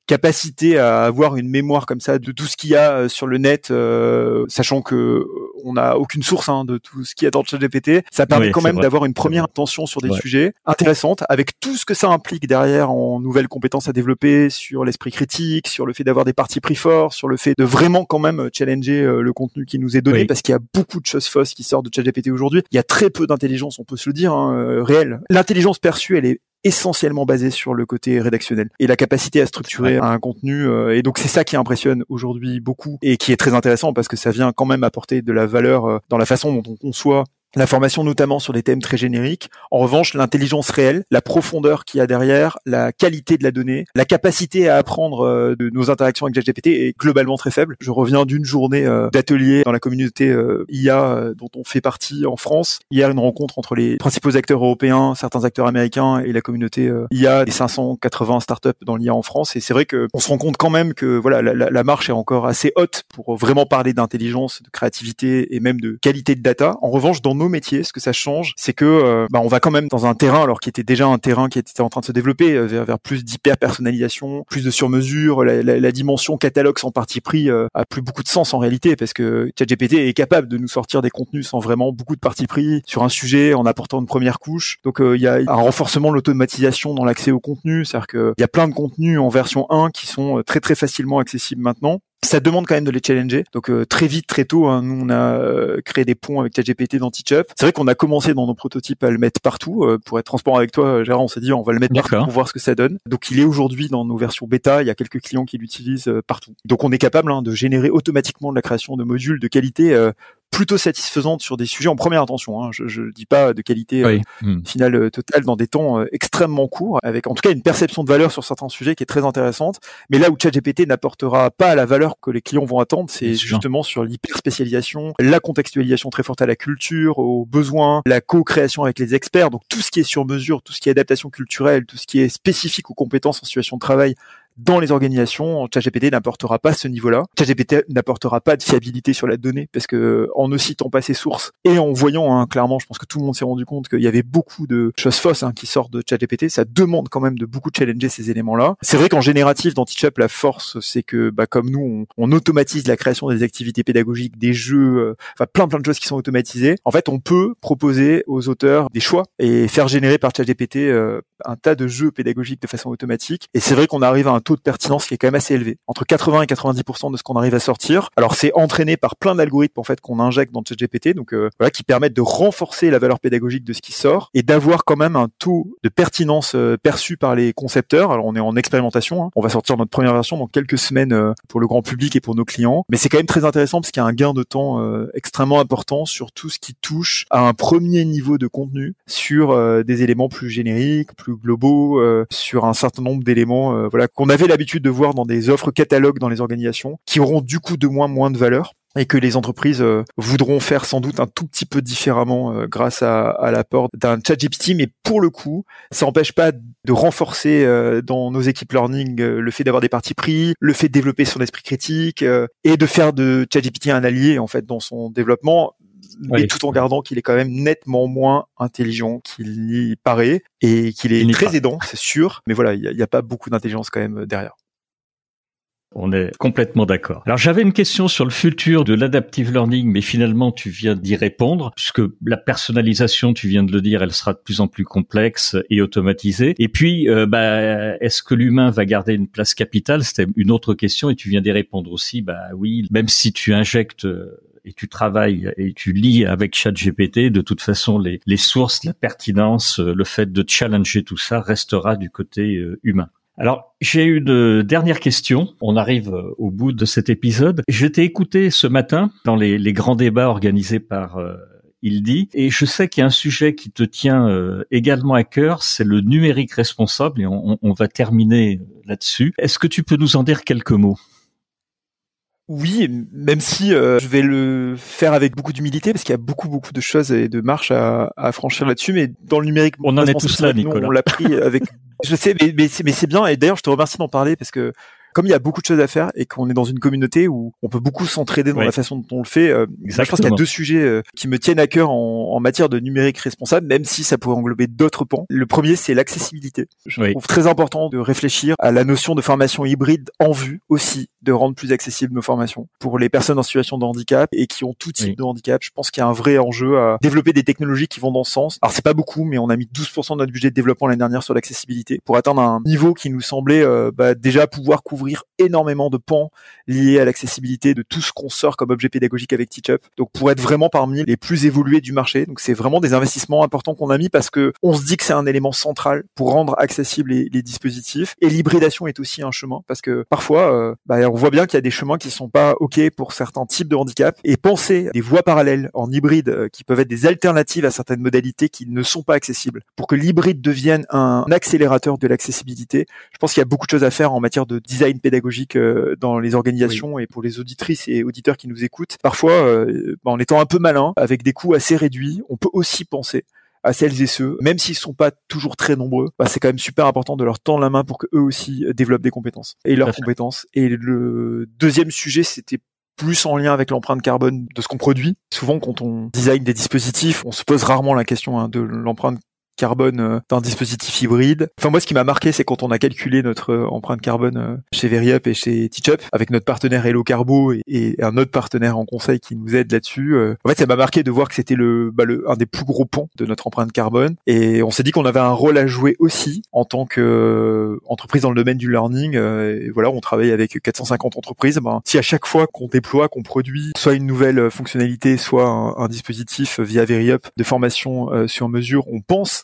capacité à avoir une mémoire comme ça de tout ce qu'il y a euh, sur le net, euh, sachant que euh, on n'a aucune source hein, de tout ce qu'il y a dans le chat GPT, ça permet quand même d'avoir une première intention sur des sujets intéressantes, avec tout ce que ça implique derrière en nouvelles compétences à développer, sur l'esprit critique, sur le fait d'avoir des parties pris forts, sur le fait de vraiment quand même challenger le contenu qui nous est donné, parce qu'il y a beaucoup de choses fausses qui sortent de chat GPT aujourd'hui. Il y a très peu d'intelligence, on peut se le dire, hein, réelle. L'intelligence perçue, elle est essentiellement basé sur le côté rédactionnel et la capacité à structurer un contenu. Euh, et donc c'est ça qui impressionne aujourd'hui beaucoup et qui est très intéressant parce que ça vient quand même apporter de la valeur euh, dans la façon dont on conçoit L'information notamment sur des thèmes très génériques. En revanche, l'intelligence réelle, la profondeur qu'il y a derrière, la qualité de la donnée, la capacité à apprendre euh, de nos interactions avec ChatGPT est globalement très faible. Je reviens d'une journée euh, d'atelier dans la communauté euh, IA dont on fait partie en France. Hier, une rencontre entre les principaux acteurs européens, certains acteurs américains et la communauté IA des 580 startups dans l'IA en France. Et c'est vrai qu'on se rend compte quand même que voilà la, marche est encore assez haute pour vraiment parler d'intelligence, de créativité et même de qualité de data. En revanche, dans métiers, ce que ça change, c'est que euh, bah, on va quand même dans un terrain, alors qui était déjà un terrain qui était en train de se développer euh, vers, plus d'hyper personnalisation, plus de sur-mesure, la, dimension catalogue sans parti pris euh, a plus beaucoup de sens en réalité parce que ChatGPT est capable de nous sortir des contenus sans vraiment beaucoup de parti pris sur un sujet en apportant une première couche. Donc il y a un renforcement de l'automatisation dans l'accès au contenu, c'est-à-dire qu'il y a plein de contenus en version 1 qui sont très très facilement accessibles maintenant ça demande quand même de les challenger. Donc euh, très vite, très tôt, hein, nous on a euh, créé des ponts avec ChatGPT dans Teachup. C'est vrai qu'on a commencé dans nos prototypes à le mettre partout. Euh, pour être transparent avec toi, Gérard, on s'est dit on va le mettre partout pour voir ce que ça donne. Donc il est aujourd'hui dans nos versions bêta. Il y a quelques clients qui l'utilisent partout. Donc on est capable hein, de générer automatiquement de la création de modules de qualité plutôt satisfaisante sur des sujets en première intention. Hein. Je ne dis pas de qualité euh, hmm. finale euh, totale dans des temps euh, extrêmement courts, avec en tout cas une perception de valeur sur certains sujets qui est très intéressante. Mais là où ChatGPT n'apportera pas la valeur que les clients vont attendre, c'est justement sur l'hyper spécialisation, la contextualisation très forte à la culture, aux besoins, la co-création avec les experts. Donc tout ce qui est sur mesure, tout ce qui est adaptation culturelle, tout ce qui est spécifique aux compétences en situation de travail dans les organisations, ChatGPT n'apportera pas ce niveau-là. ChatGPT n'apportera pas de fiabilité sur la donnée parce que en ne citant pas ses sources et en voyant hein, clairement, je pense que tout le monde s'est rendu compte qu'il y avait beaucoup de choses fausses hein, qui sortent de ChatGPT. Ça demande quand même de beaucoup challenger ces éléments-là. C'est vrai qu'en génératif, dans Teachup, la force, c'est que bah, comme nous, on, automatise la création des activités pédagogiques, des jeux, euh, enfin plein plein de choses qui sont automatisées. En fait, on peut proposer aux auteurs des choix et faire générer par ChatGPT euh, un tas de jeux pédagogiques de façon automatique. Et c'est vrai qu'on arrive à un taux de pertinence qui est quand même assez élevé, entre 80 et 90% de ce qu'on arrive à sortir. Alors c'est entraîné par plein d'algorithmes en fait qu'on injecte dans ChatGPT, donc euh, voilà, qui permettent de renforcer la valeur pédagogique de ce qui sort et d'avoir quand même un taux de pertinence euh, perçu par les concepteurs. Alors on est en expérimentation, hein. on va sortir notre première version dans quelques semaines euh, pour le grand public et pour nos clients, mais c'est quand même très intéressant parce qu'il y a un gain de temps extrêmement important sur tout ce qui touche à un premier niveau de contenu sur des éléments plus génériques, plus globaux, sur un certain nombre d'éléments, voilà qu'on avait l'habitude de voir dans des offres catalogues dans les organisations, qui auront du coup de moins moins de valeur et que les entreprises euh, voudront faire sans doute un tout petit peu différemment euh, grâce à, l'apport d'un chat GPT, mais pour le coup, ça n'empêche pas de renforcer euh, dans nos équipes learning le fait d'avoir des parties pris, le fait de développer son esprit critique et de faire de ChatGPT un allié en fait dans son développement, mais tout en gardant qu'il est quand même nettement moins intelligent qu'il y paraît et qu'il est très aidant, c'est sûr. Mais voilà, il n'y a, a, pas beaucoup d'intelligence quand même derrière. On est complètement d'accord. Alors j'avais une question sur le futur de l'adaptive learning, mais finalement tu viens d'y répondre, puisque la personnalisation, tu viens de le dire, elle sera de plus en plus complexe et automatisée. Et puis, euh, bah, est-ce que l'humain va garder une place capitale? C'était une autre question, et tu viens d'y répondre aussi. Bah oui, même si tu injectes euh, et tu travailles et tu lis avec ChatGPT, de toute façon, les, les sources, la pertinence, euh, le fait de challenger tout ça restera du côté humain. Alors, j'ai une dernière question. On arrive euh, au bout de cet épisode. Je t'ai écouté ce matin dans les, grands débats organisés par euh, et je sais qu'il y a un sujet qui te tient euh, également à cœur, c'est le numérique responsable, et on va terminer là-dessus. Est-ce que tu peux nous en dire quelques mots? Oui, même si euh, je vais le faire avec beaucoup d'humilité parce qu'il y a beaucoup beaucoup de choses et de marches à, à franchir là-dessus. Mais dans le numérique, on en est tous là, Nicolas. on l'a pris avec. (laughs) je sais, mais, mais c'est bien. Et d'ailleurs, je te remercie d'en parler parce que comme il y a beaucoup de choses à faire et qu'on est dans une communauté où on peut beaucoup s'entraider dans la façon dont on le fait, euh, je pense qu'il y a deux sujets euh, qui me tiennent à cœur en, en, matière de numérique responsable, même si ça pourrait englober d'autres pans. Le premier, c'est l'accessibilité. Je trouve très important de réfléchir à la notion de formation hybride en vue aussi de rendre plus accessibles nos formations pour les personnes en situation de handicap et qui ont tout type de handicap. Je pense qu'il y a un vrai enjeu à développer des technologies qui vont dans ce sens. Alors c'est pas beaucoup, mais on a mis 12% de notre budget de développement l'année dernière sur l'accessibilité pour atteindre un niveau qui nous semblait euh, bah, déjà pouvoir couvrir découvrir énormément de pans liés à l'accessibilité de tout ce qu'on sort comme objet pédagogique avec TeachUp. Donc pour être vraiment parmi les plus évolués du marché. Donc c'est vraiment des investissements importants qu'on a mis parce que on se dit que c'est un élément central pour rendre accessibles les, dispositifs. Et l'hybridation est aussi un chemin parce que parfois, euh, bah, on voit bien qu'il y a des chemins qui sont pas ok pour certains types de handicap et penser des voies parallèles en hybride euh, qui peuvent être des alternatives à certaines modalités qui ne sont pas accessibles pour que l'hybride devienne un accélérateur de l'accessibilité. Je pense qu'il y a beaucoup de choses à faire en matière de design pédagogique euh, dans les organisations et pour les auditrices et auditeurs qui nous écoutent. Parfois, euh, bah, en étant un peu malin, avec des coûts assez réduits, on peut aussi penser à celles et ceux, même s'ils sont pas toujours très nombreux, bah, c'est quand même super important de leur tendre la main pour que eux aussi euh, développent des compétences et leurs compétences. Et le deuxième sujet, c'était plus en lien avec l'empreinte carbone de ce qu'on produit. Souvent, quand on design des dispositifs, on se pose rarement la question hein, de l'empreinte carbone euh, d'un dispositif hybride. Enfin moi ce qui m'a marqué c'est quand on a calculé notre euh, empreinte carbone euh, chez VeryUp et chez TeachUp avec notre partenaire Hello Carbo et, un autre partenaire en conseil qui nous aide là-dessus. En fait ça m'a marqué de voir que c'était le, bah, le un des plus gros ponts de notre empreinte carbone et on s'est dit qu'on avait un rôle à jouer aussi en tant que entreprise dans le domaine du learning. Et voilà on travaille avec 450 entreprises. Ben, si à chaque fois qu'on déploie, qu'on produit soit une nouvelle fonctionnalité, soit un, un dispositif via VeryUp de formation sur mesure, on pense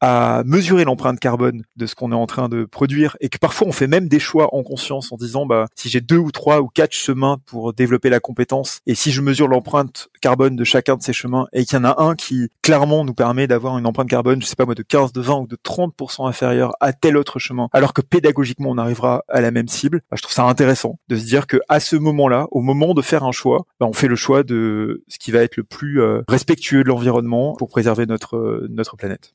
à mesurer l'empreinte carbone de ce qu'on est en train de produire et que parfois on fait même des choix en conscience en disant bah si j'ai deux ou trois ou quatre chemins pour développer la compétence et si je mesure l'empreinte carbone de chacun de ces chemins et qu'il y en a un qui clairement nous permet d'avoir une empreinte carbone je sais pas moi de 15 de 20 ou de 30% inférieure à tel autre chemin alors que pédagogiquement on arrivera à la même cible bah, je trouve ça intéressant de se dire que à ce moment-là au moment de faire un choix bah, on fait le choix de ce qui va être le plus euh, respectueux de l'environnement pour préserver notre euh, notre planète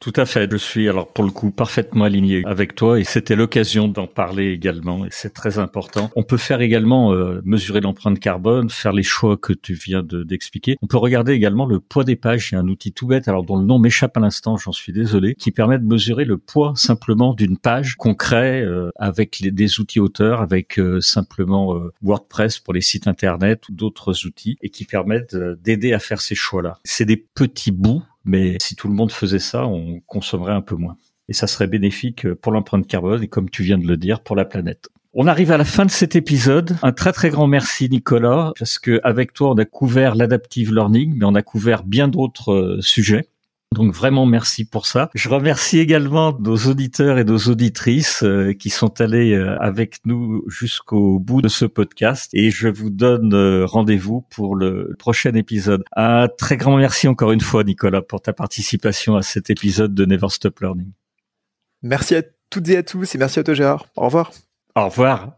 tout à fait. Je suis alors pour le coup parfaitement aligné avec toi et c'était l'occasion d'en parler également et c'est très important. On peut faire également euh, mesurer l'empreinte carbone, faire les choix que tu viens d'expliquer. On peut regarder également le poids des pages. Il y a un outil tout bête, alors dont le nom m'échappe à l'instant, j'en suis désolé, qui permet de mesurer le poids simplement d'une page qu'on crée euh, avec des outils auteurs, avec euh, simplement WordPress pour les sites internet ou d'autres outils et qui permettent d'aider à faire ces choix-là. C'est des petits bouts mais si tout le monde faisait ça, on consommerait un peu moins. Et ça serait bénéfique pour l'empreinte carbone et comme tu viens de le dire, pour la planète. On arrive à la fin de cet épisode. Un très très grand merci Nicolas, parce que avec toi on a couvert l'adaptive learning, mais on a couvert bien d'autres euh, sujets. Donc vraiment merci pour ça. Je remercie également nos auditeurs et nos auditrices euh, qui sont allés euh, avec nous jusqu'au bout de ce podcast et je vous donne euh, rendez-vous pour le prochain épisode. Un très grand merci encore une fois Nicolas pour ta participation à cet épisode de Never Stop Learning. Merci à toutes et à tous et merci à toi Gérard. Au revoir. Au revoir.